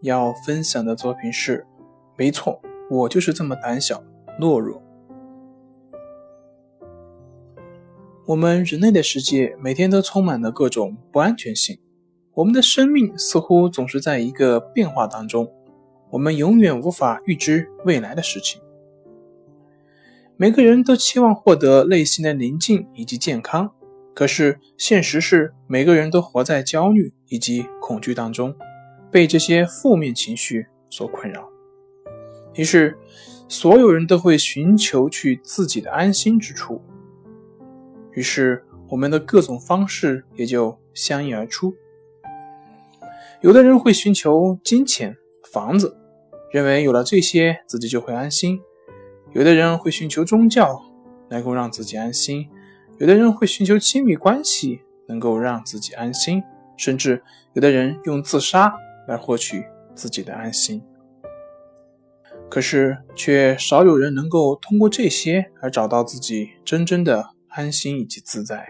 要分享的作品是：没错，我就是这么胆小懦弱。我们人类的世界每天都充满了各种不安全性，我们的生命似乎总是在一个变化当中，我们永远无法预知未来的事情。每个人都期望获得内心的宁静以及健康，可是现实是，每个人都活在焦虑以及恐惧当中。被这些负面情绪所困扰，于是所有人都会寻求去自己的安心之处，于是我们的各种方式也就相应而出。有的人会寻求金钱、房子，认为有了这些自己就会安心；有的人会寻求宗教，能够让自己安心；有的人会寻求亲密关系，能够让自己安心；甚至有的人用自杀。来获取自己的安心，可是却少有人能够通过这些而找到自己真正的安心以及自在。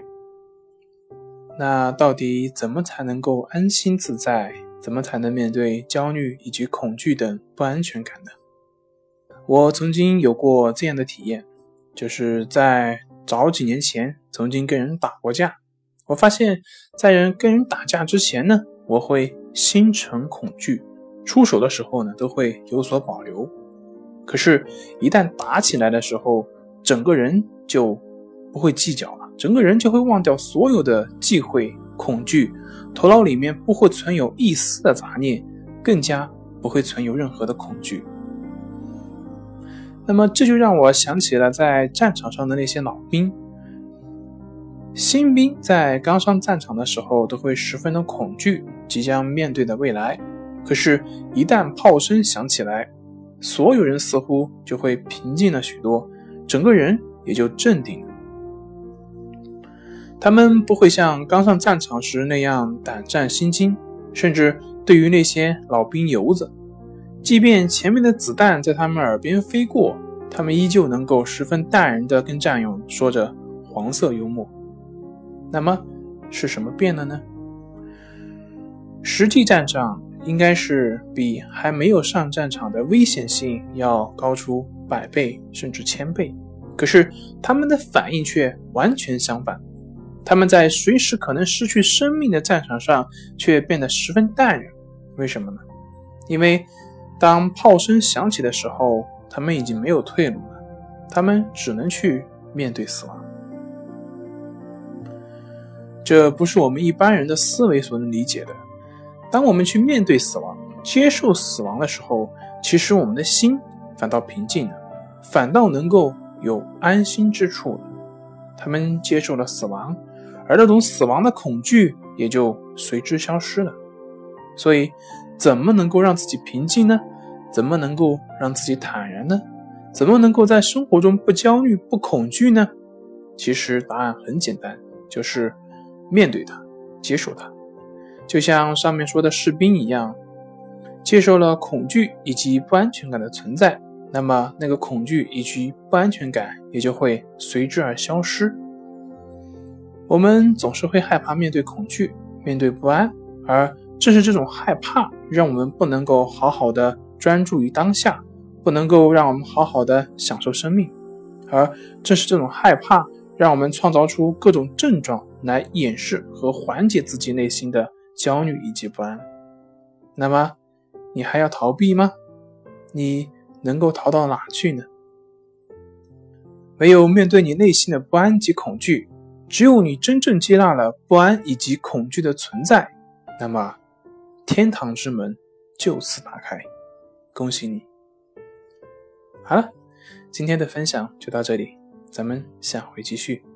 那到底怎么才能够安心自在？怎么才能面对焦虑以及恐惧等不安全感呢？我曾经有过这样的体验，就是在早几年前曾经跟人打过架。我发现，在人跟人打架之前呢，我会。心存恐惧，出手的时候呢都会有所保留，可是，一旦打起来的时候，整个人就不会计较了，整个人就会忘掉所有的忌讳、恐惧，头脑里面不会存有一丝的杂念，更加不会存有任何的恐惧。那么，这就让我想起了在战场上的那些老兵。新兵在刚上战场的时候，都会十分的恐惧即将面对的未来。可是，一旦炮声响起来，所有人似乎就会平静了许多，整个人也就镇定了。他们不会像刚上战场时那样胆战心惊，甚至对于那些老兵油子，即便前面的子弹在他们耳边飞过，他们依旧能够十分淡然地跟战友说着黄色幽默。那么是什么变了呢？实际战场应该是比还没有上战场的危险性要高出百倍甚至千倍，可是他们的反应却完全相反。他们在随时可能失去生命的战场上却变得十分淡然。为什么呢？因为当炮声响起的时候，他们已经没有退路了，他们只能去面对死亡。这不是我们一般人的思维所能理解的。当我们去面对死亡、接受死亡的时候，其实我们的心反倒平静了，反倒能够有安心之处了。他们接受了死亡，而那种死亡的恐惧也就随之消失了。所以，怎么能够让自己平静呢？怎么能够让自己坦然呢？怎么能够在生活中不焦虑、不恐惧呢？其实答案很简单，就是。面对它，接受它，就像上面说的士兵一样，接受了恐惧以及不安全感的存在，那么那个恐惧以及不安全感也就会随之而消失。我们总是会害怕面对恐惧，面对不安，而正是这种害怕，让我们不能够好好的专注于当下，不能够让我们好好的享受生命，而正是这种害怕。让我们创造出各种症状来掩饰和缓解自己内心的焦虑以及不安。那么，你还要逃避吗？你能够逃到哪去呢？没有面对你内心的不安及恐惧，只有你真正接纳了不安以及恐惧的存在，那么天堂之门就此打开。恭喜你！好了，今天的分享就到这里。咱们下回继续。